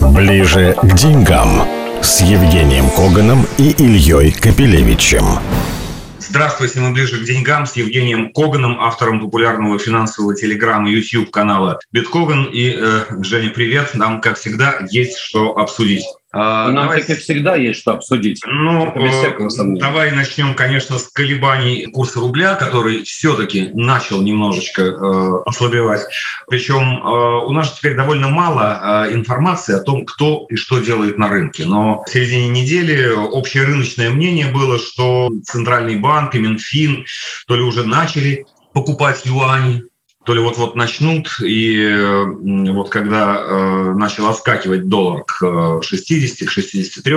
Ближе к деньгам с Евгением Коганом и Ильей Капелевичем. Здравствуйте, мы ближе к деньгам с Евгением Коганом, автором популярного финансового телеграмма YouTube канала Биткоган. И, э, Женя, привет. Нам, как всегда, есть что обсудить. А, Нам, давай... как и всегда, есть что обсудить. Ну, э, давай начнем, конечно, с колебаний курса рубля, который все-таки начал немножечко э, ослабевать. Причем э, у нас теперь довольно мало э, информации о том, кто и что делает на рынке. Но в середине недели общее рыночное мнение было, что Центральный банк и Минфин то ли уже начали покупать юани, то ли вот-вот начнут, и вот когда э, начал отскакивать доллар к 60, к 63,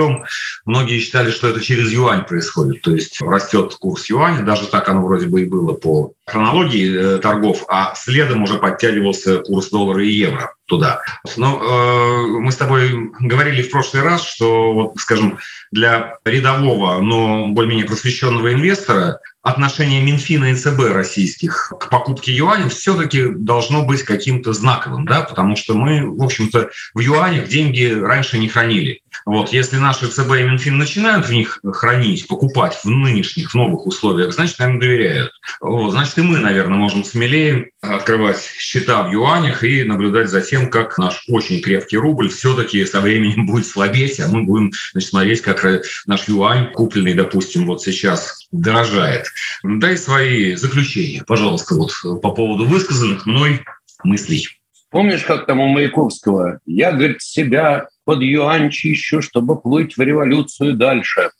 многие считали, что это через юань происходит, то есть растет курс юаня, даже так оно вроде бы и было по хронологии э, торгов, а следом уже подтягивался курс доллара и евро туда. Но э, мы с тобой говорили в прошлый раз, что, вот, скажем, для рядового, но более-менее просвещенного инвестора отношение Минфина и ЦБ российских к покупке юаня все-таки должно быть каким-то знаковым, да, потому что мы, в общем-то, в юанях деньги раньше не хранили. Вот, если наши ЦБ и Минфин начинают в них хранить, покупать в нынешних в новых условиях, значит, нам доверяют. Вот, значит, и мы, наверное, можем смелее открывать счета в юанях и наблюдать за тем, как наш очень крепкий рубль все-таки со временем будет слабеть, а мы будем значит, смотреть, как наш юань, купленный, допустим, вот сейчас дорожает. Дай свои заключения, пожалуйста, вот по поводу высказанных мной мыслей. Помнишь, как там у Маяковского? Я, говорит, себя под юань чищу, чтобы плыть в революцию дальше.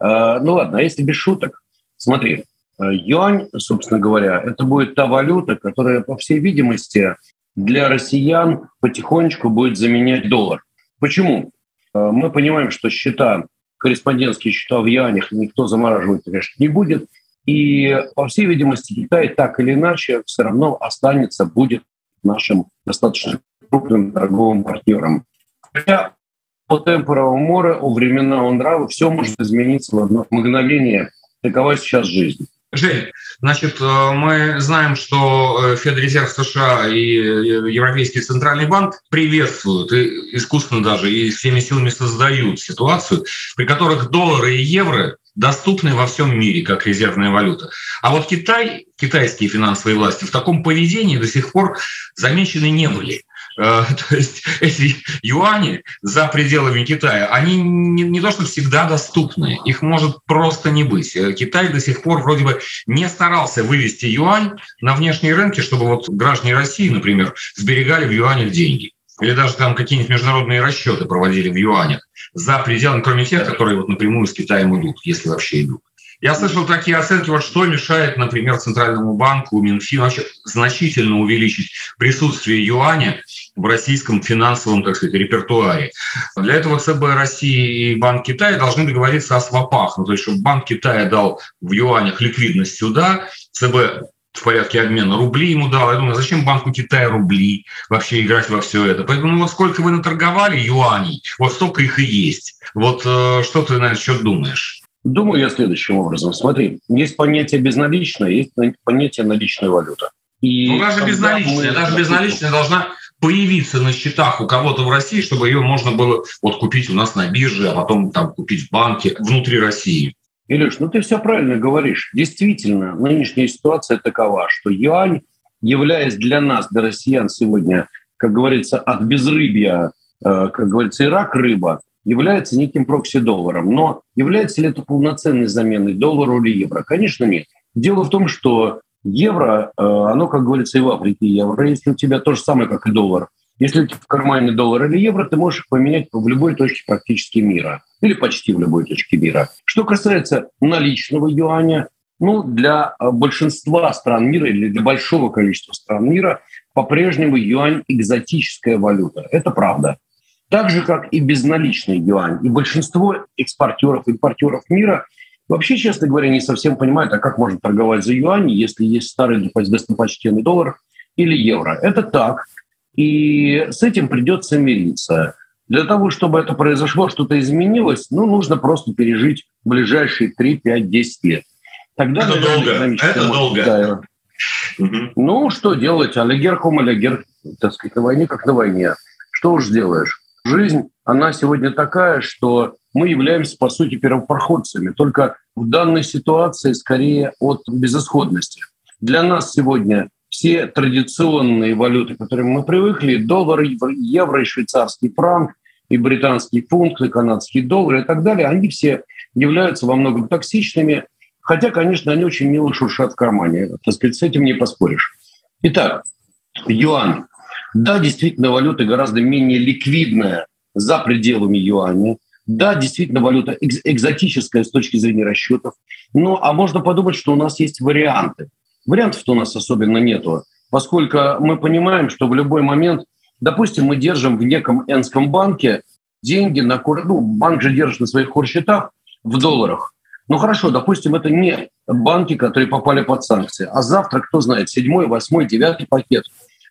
Э, ну ладно, а если без шуток? Смотри, э, юань, собственно говоря, это будет та валюта, которая, по всей видимости, для россиян потихонечку будет заменять доллар. Почему? Мы понимаем, что счета, корреспондентские счета в юанях никто замораживать, конечно, не будет. И, по всей видимости, Китай так или иначе все равно останется, будет нашим достаточно крупным торговым партнером. Хотя по темпору моря, у временного нрава все может измениться в одно мгновение. Такова сейчас жизнь. Жень, значит, э, мы знаем, что э, Федрезерв США и э, Европейский Центральный банк приветствуют и искусственно даже и всеми силами создают ситуацию, при которых доллары и евро доступны во всем мире как резервная валюта. А вот Китай, китайские финансовые власти в таком поведении до сих пор замечены не были. Э, то есть эти юани за пределами Китая, они не, не то что всегда доступны, их может просто не быть. Э, Китай до сих пор вроде бы не старался вывести юань на внешние рынки, чтобы вот граждане России, например, сберегали в юанях деньги. Или даже там какие-нибудь международные расчеты проводили в юанях за пределами, кроме тех, которые вот напрямую с Китаем идут, если вообще идут. Я слышал такие оценки, вот что мешает, например, Центральному банку, Минфину вообще значительно увеличить присутствие юаня в российском финансовом, так сказать, репертуаре. Для этого ЦБ России и Банк Китая должны договориться о свопах. Ну, то есть, чтобы Банк Китая дал в юанях ликвидность сюда, ЦБ в порядке обмена рубли ему дал. Я думаю, зачем Банку Китая рубли вообще играть во все это? Поэтому ну, вот сколько вы наторговали юаней, вот столько их и есть. Вот э, что ты на этот счет думаешь? Думаю я следующим образом. Смотри, есть понятие безналичное, есть понятие наличная валюта. И ну, даже безналичная, мы... даже безналичная должна появиться на счетах у кого-то в России, чтобы ее можно было вот купить у нас на бирже, а потом там купить в банке внутри России. Илюш, ну ты все правильно говоришь. Действительно, нынешняя ситуация такова, что юань, являясь для нас, для россиян сегодня, как говорится, от безрыбья, э, как говорится, и рак рыба, является неким прокси-долларом. Но является ли это полноценной заменой доллару или евро? Конечно, нет. Дело в том, что евро, э, оно, как говорится, и в Африке евро. Если у тебя то же самое, как и доллар, если у тебя в кармане доллар или евро, ты можешь их поменять в любой точке практически мира. Или почти в любой точке мира. Что касается наличного юаня, ну, для э, большинства стран мира или для большого количества стран мира по-прежнему юань – экзотическая валюта. Это правда. Так же, как и безналичный юань. И большинство экспортеров, импортеров мира вообще, честно говоря, не совсем понимают, а как можно торговать за юань, если есть старый достопочтенный доллар или евро. Это так. И с этим придется мириться. Для того, чтобы это произошло, что-то изменилось, ну, нужно просто пережить ближайшие 3, 5, 10 лет. Тогда, это долго. Это долго. Да. Угу. Ну, что делать? Алигер хом алигер, так сказать, на войне как на войне. Что уж сделаешь. Жизнь, она сегодня такая, что мы являемся, по сути, первопроходцами, только в данной ситуации скорее от безысходности. Для нас сегодня все традиционные валюты, к которым мы привыкли, доллар, евро швейцарский франк, и британский фунт, и канадский доллар и так далее, они все являются во многом токсичными, хотя, конечно, они очень мило шуршат в кармане. Так сказать, с этим не поспоришь. Итак, юань. Да, действительно, валюта гораздо менее ликвидная за пределами юаня. Да, действительно, валюта экзотическая с точки зрения расчетов. Ну, а можно подумать, что у нас есть варианты. Вариантов-то у нас особенно нету, поскольку мы понимаем, что в любой момент, допустим, мы держим в неком энском банке деньги на ну, банк же держит на своих курсчетах в долларах. Ну хорошо, допустим, это не банки, которые попали под санкции, а завтра, кто знает, седьмой, восьмой, девятый пакет.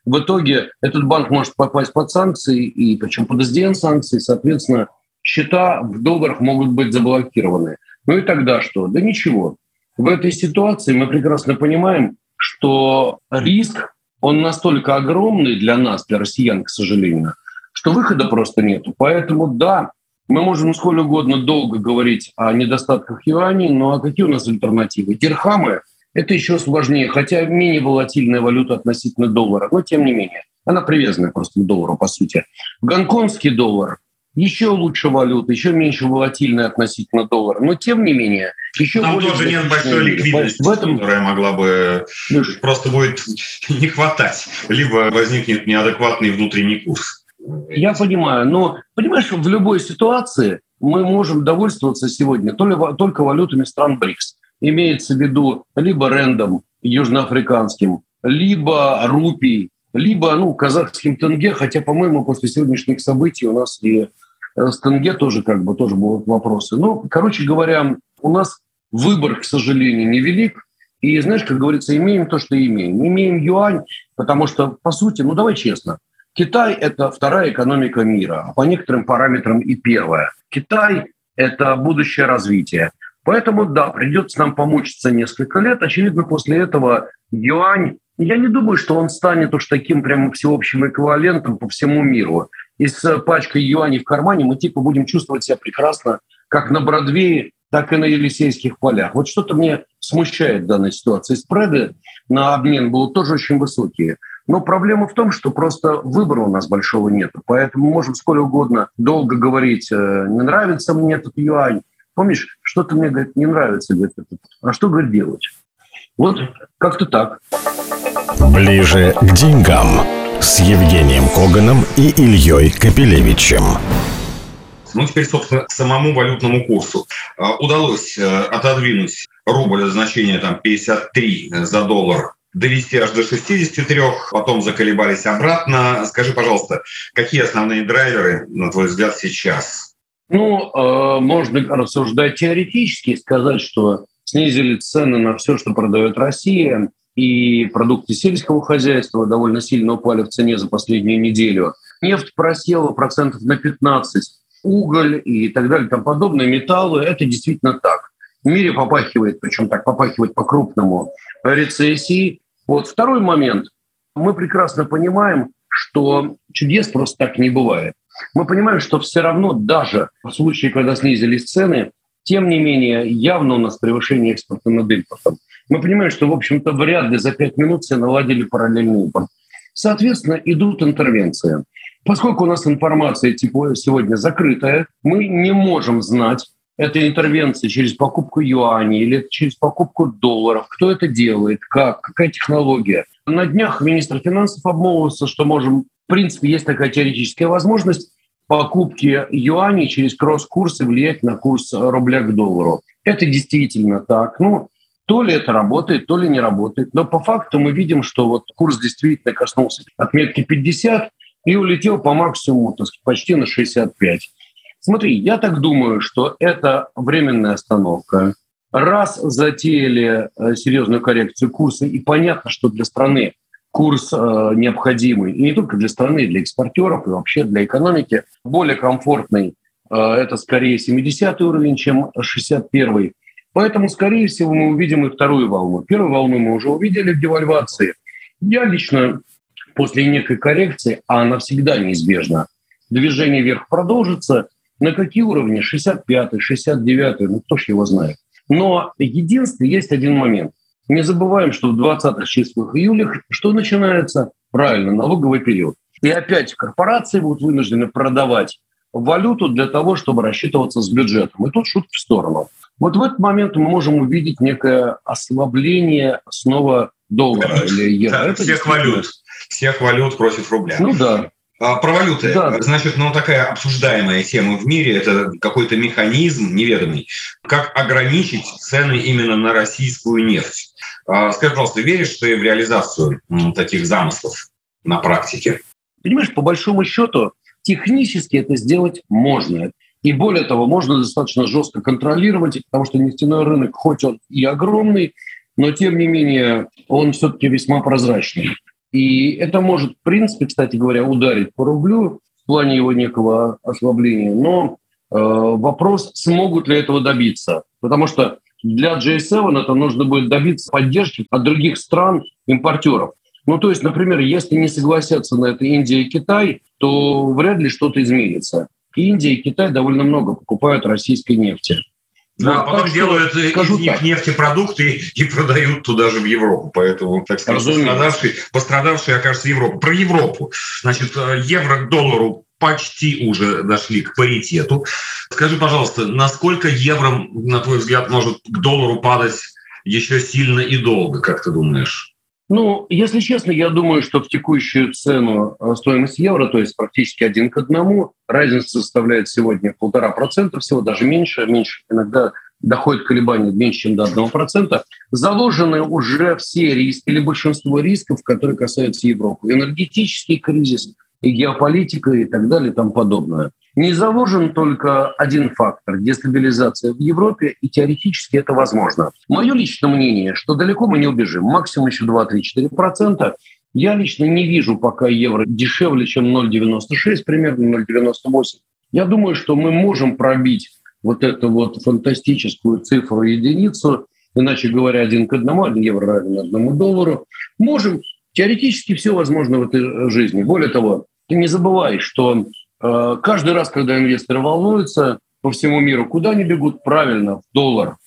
В итоге этот банк может попасть под санкции, и причем под SDN санкции, соответственно, счета в долларах могут быть заблокированы. Ну и тогда что? Да ничего. В этой ситуации мы прекрасно понимаем, что риск, он настолько огромный для нас, для россиян, к сожалению, что выхода просто нету. Поэтому да, мы можем сколь угодно долго говорить о недостатках юаней, но а какие у нас альтернативы? Дирхамы – это еще сложнее, хотя менее волатильная валюта относительно доллара, но тем не менее. Она привязанная просто к доллару, по сути. Гонконгский доллар еще лучше валюта, еще меньше волатильная относительно доллара. Но тем не менее, еще Там более тоже нет большой ликвидности, в этом... которая могла бы Леш. просто будет не хватать. Либо возникнет неадекватный внутренний курс. Я понимаю, но понимаешь, в любой ситуации мы можем довольствоваться сегодня только валютами стран БРИКС. Имеется в виду либо рендом южноафриканским, либо рупий, либо ну, казахским тенге, хотя, по-моему, после сегодняшних событий у нас и Э, с тенге тоже как бы тоже будут вопросы. Ну, короче говоря, у нас выбор, к сожалению, невелик. И знаешь, как говорится, имеем то, что имеем. Имеем юань, потому что, по сути, ну давай честно, Китай – это вторая экономика мира, а по некоторым параметрам и первая. Китай – это будущее развитие. Поэтому, да, придется нам помучиться несколько лет. Очевидно, после этого юань, я не думаю, что он станет уж таким прям всеобщим эквивалентом по всему миру и с пачкой юаней в кармане мы типа будем чувствовать себя прекрасно как на Бродвее, так и на Елисейских полях. Вот что-то мне смущает в данной ситуации. Спреды на обмен будут тоже очень высокие. Но проблема в том, что просто выбора у нас большого нет. Поэтому можем сколь угодно долго говорить, э, не нравится мне этот юань. Помнишь, что-то мне, говорит, не нравится. Говорит, этот. А что, говорит, делать? Вот как-то так. Ближе к деньгам с Евгением Коганом и Ильей Капелевичем. Ну, теперь, собственно, к самому валютному курсу. А, удалось э, отодвинуть рубль значения там 53 за доллар довести аж до 63, потом заколебались обратно. Скажи, пожалуйста, какие основные драйверы, на твой взгляд, сейчас? Ну, э, можно рассуждать теоретически, сказать, что снизили цены на все, что продает Россия, и продукты сельского хозяйства довольно сильно упали в цене за последнюю неделю. Нефть просела процентов на 15, уголь и так далее, там подобные металлы. Это действительно так. В мире попахивает, причем так попахивает по-крупному, рецессии. Вот второй момент. Мы прекрасно понимаем, что чудес просто так не бывает. Мы понимаем, что все равно даже в случае, когда снизились цены, тем не менее явно у нас превышение экспорта над импортом. Мы понимаем, что, в общем-то, вряд ли за пять минут все наладили параллельный импорт. Соответственно, идут интервенции. Поскольку у нас информация типа сегодня закрытая, мы не можем знать, это интервенция через покупку юаней или через покупку долларов, кто это делает, как, какая технология. На днях министр финансов обмолвился, что можем, в принципе, есть такая теоретическая возможность покупки юаней через кросс-курсы влиять на курс рубля к доллару. Это действительно так. Ну, то ли это работает, то ли не работает. Но по факту мы видим, что вот курс действительно коснулся отметки 50 и улетел по максимуму так сказать, почти на 65. Смотри, я так думаю, что это временная остановка. Раз затеяли э, серьезную коррекцию курса, и понятно, что для страны курс э, необходимый, и не только для страны, для экспортеров, и вообще для экономики, более комфортный. Э, это скорее 70 уровень, чем 61 -й. Поэтому, скорее всего, мы увидим и вторую волну. Первую волну мы уже увидели в девальвации. Я лично после некой коррекции, а она всегда неизбежна, движение вверх продолжится. На какие уровни? 65-й, 69-й, ну кто ж его знает. Но единственное, есть один момент. Не забываем, что в 20-х числах июля что начинается? Правильно, налоговый период. И опять корпорации будут вынуждены продавать валюту для того, чтобы рассчитываться с бюджетом. И тут шутки в сторону. Вот в этот момент мы можем увидеть некое ослабление снова доллара или евро. Да, всех валют. Всех валют против рубля. Ну да. А, про валюты. Да. Значит, ну такая обсуждаемая тема в мире – это какой-то механизм неведомый, как ограничить цены именно на российскую нефть. А, скажи, пожалуйста, веришь ты в реализацию таких замыслов на практике? Понимаешь, по большому счету, технически это сделать можно. И более того, можно достаточно жестко контролировать, потому что нефтяной рынок, хоть он и огромный, но тем не менее он все-таки весьма прозрачный. И это может, в принципе, кстати говоря, ударить по рублю в плане его некого ослабления. Но э, вопрос, смогут ли этого добиться. Потому что для J7 это нужно будет добиться поддержки от других стран, импортеров. Ну, то есть, например, если не согласятся на это Индия и Китай, то вряд ли что-то изменится. Индия и Китай довольно много покупают российской нефти. Да, вот, потом делают из них так. нефтепродукты и продают туда же в Европу. Поэтому, так сказать, пострадавший, пострадавший окажется Европа. Про Европу. Значит, э, евро к доллару почти уже дошли к паритету. Скажи, пожалуйста, насколько евро, на твой взгляд, может к доллару падать еще сильно и долго, как ты думаешь? Ну, если честно, я думаю, что в текущую цену э, стоимость евро, то есть практически один к одному, разница составляет сегодня полтора процента, всего даже меньше, меньше иногда доходит колебания меньше, чем до одного процента, заложены уже все риски или большинство рисков, которые касаются Европы. Энергетический кризис, и геополитика и так далее и тому подобное. Не заложен только один фактор – дестабилизация в Европе, и теоретически это возможно. Мое личное мнение, что далеко мы не убежим, максимум еще 2-3-4%. Я лично не вижу пока евро дешевле, чем 0,96, примерно 0,98. Я думаю, что мы можем пробить вот эту вот фантастическую цифру единицу, иначе говоря, один к одному, один евро равен одному доллару. Можем, теоретически все возможно в этой жизни. Более того, ты не забывай, что э, каждый раз, когда инвесторы волнуются по всему миру, куда они бегут? Правильно, в доллар.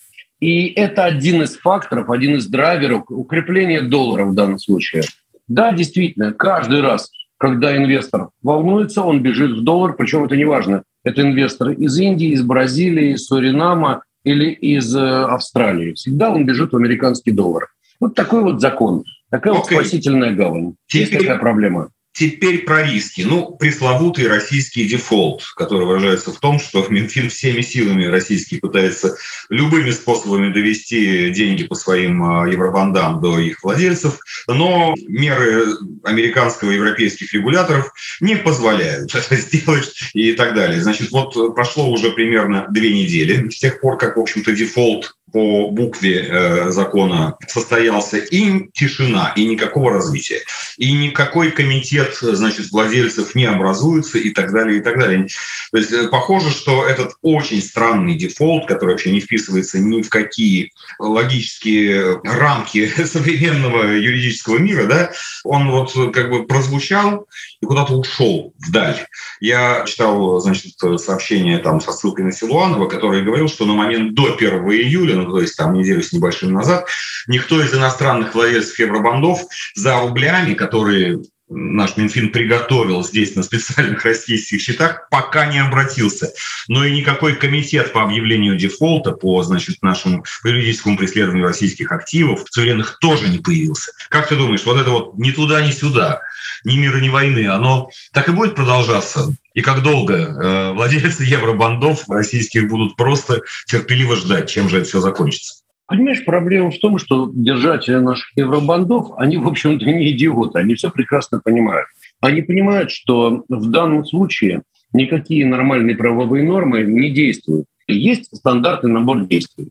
И это один из факторов, один из драйверов укрепления доллара в данном случае. Да, действительно, каждый раз, когда инвестор волнуется, он бежит в доллар, причем это не важно. Это инвестор из Индии, из Бразилии, из Суринама или из э, Австралии. Всегда он бежит в американский доллар. Вот такой вот закон, такая okay. вот спасительная гавань. Теперь, Есть такая проблема. Теперь про риски. Ну, пресловутый российский дефолт, который выражается в том, что Минфин всеми силами российский пытается любыми способами довести деньги по своим а, евробандам до их владельцев, но меры американского и европейских регуляторов не позволяют это сделать и так далее. Значит, вот прошло уже примерно две недели с тех пор, как, в общем-то, дефолт по букве э, закона состоялся, и тишина, и никакого развития. И никакой комитет, значит, владельцев не образуется, и так далее, и так далее. То есть э, похоже, что этот очень странный дефолт, который вообще не вписывается ни в какие логические рамки современного юридического мира, да, он вот как бы прозвучал и куда-то ушел вдаль. Я читал, значит, сообщение там со ссылкой на Силуанова, который говорил, что на момент до 1 июля ну, то есть там неделю с небольшим назад, никто из иностранных владельцев евробандов за рублями, которые наш Минфин приготовил здесь на специальных российских счетах, пока не обратился. Но и никакой комитет по объявлению дефолта, по значит, нашему юридическому преследованию российских активов суверенных тоже не появился. Как ты думаешь, вот это вот ни туда, ни сюда, ни мира, ни войны, оно так и будет продолжаться? И как долго э, владельцы евробандов российских будут просто терпеливо ждать, чем же это все закончится? Понимаешь, проблема в том, что держатели наших евробандов, они, в общем-то, не идиоты, они все прекрасно понимают. Они понимают, что в данном случае никакие нормальные правовые нормы не действуют. Есть стандартный набор действий.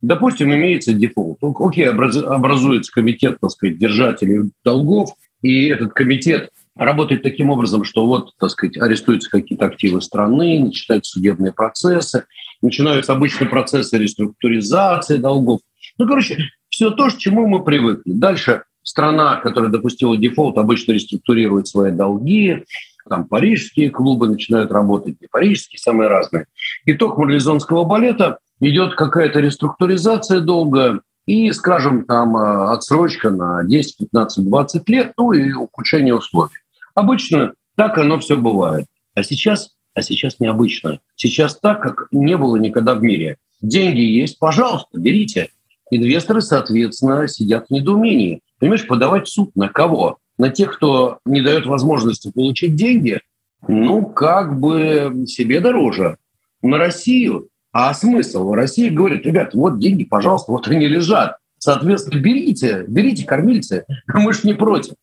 Допустим, имеется дефолт. Окей, образуется комитет, так сказать, держателей долгов, и этот комитет работает таким образом, что вот, так сказать, арестуются какие-то активы страны, начинаются судебные процессы, начинаются обычные процессы реструктуризации долгов. Ну, короче, все то, к чему мы привыкли. Дальше страна, которая допустила дефолт, обычно реструктурирует свои долги, там парижские клубы начинают работать, и парижские самые разные. Итог марлезонского балета идет какая-то реструктуризация долгая, и, скажем, там э, отсрочка на 10, 15, 20 лет, ну и ухудшение условий. Обычно так оно все бывает. А сейчас, а сейчас необычно. Сейчас так, как не было никогда в мире. Деньги есть, пожалуйста, берите. Инвесторы, соответственно, сидят в недоумении. Понимаешь, подавать в суд на кого? На тех, кто не дает возможности получить деньги? Ну, как бы себе дороже. На Россию а смысл? Россия говорит, ребят, вот деньги, пожалуйста, вот они лежат. Соответственно, берите, берите, кормильцы, мы же не против.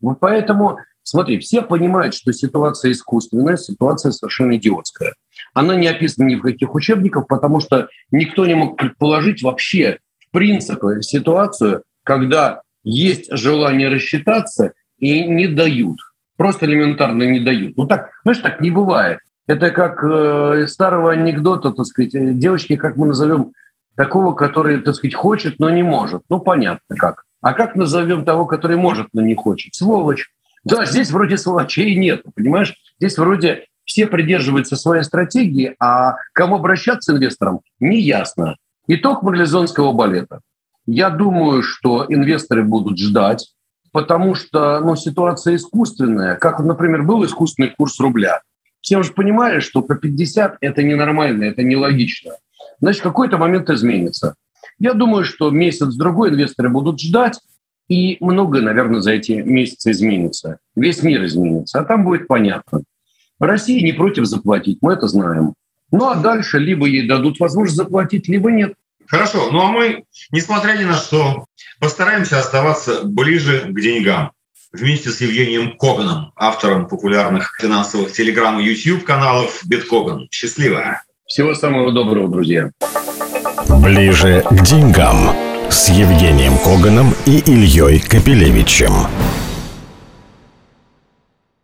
Вот поэтому, смотри, все понимают, что ситуация искусственная, ситуация совершенно идиотская. Она не описана ни в каких учебниках, потому что никто не мог предположить вообще, в принципе, ситуацию, когда есть желание рассчитаться и не дают. Просто элементарно не дают. Ну так, знаешь, так не бывает. Это как э, старого анекдота, так сказать, э, девочки, как мы назовем, такого, который, так сказать, хочет, но не может. Ну, понятно как. А как назовем того, который может, но не хочет? Сволочь. Да, здесь вроде сволочей нет, понимаешь? Здесь вроде все придерживаются своей стратегии, а кому обращаться инвесторам, не ясно. Итог марлезонского балета. Я думаю, что инвесторы будут ждать, потому что ну, ситуация искусственная. Как, например, был искусственный курс рубля – все же понимали, что по 50 это ненормально, это нелогично. Значит, какой-то момент изменится. Я думаю, что месяц-другой инвесторы будут ждать, и многое, наверное, за эти месяцы изменится. Весь мир изменится, а там будет понятно. Россия не против заплатить, мы это знаем. Ну а дальше либо ей дадут возможность заплатить, либо нет. Хорошо, ну а мы, несмотря ни на что, постараемся оставаться ближе к деньгам вместе с Евгением Коганом, автором популярных финансовых телеграмм и YouTube каналов Биткоган. Счастливо! Всего самого доброго, друзья! Ближе к деньгам с Евгением Коганом и Ильей Капелевичем.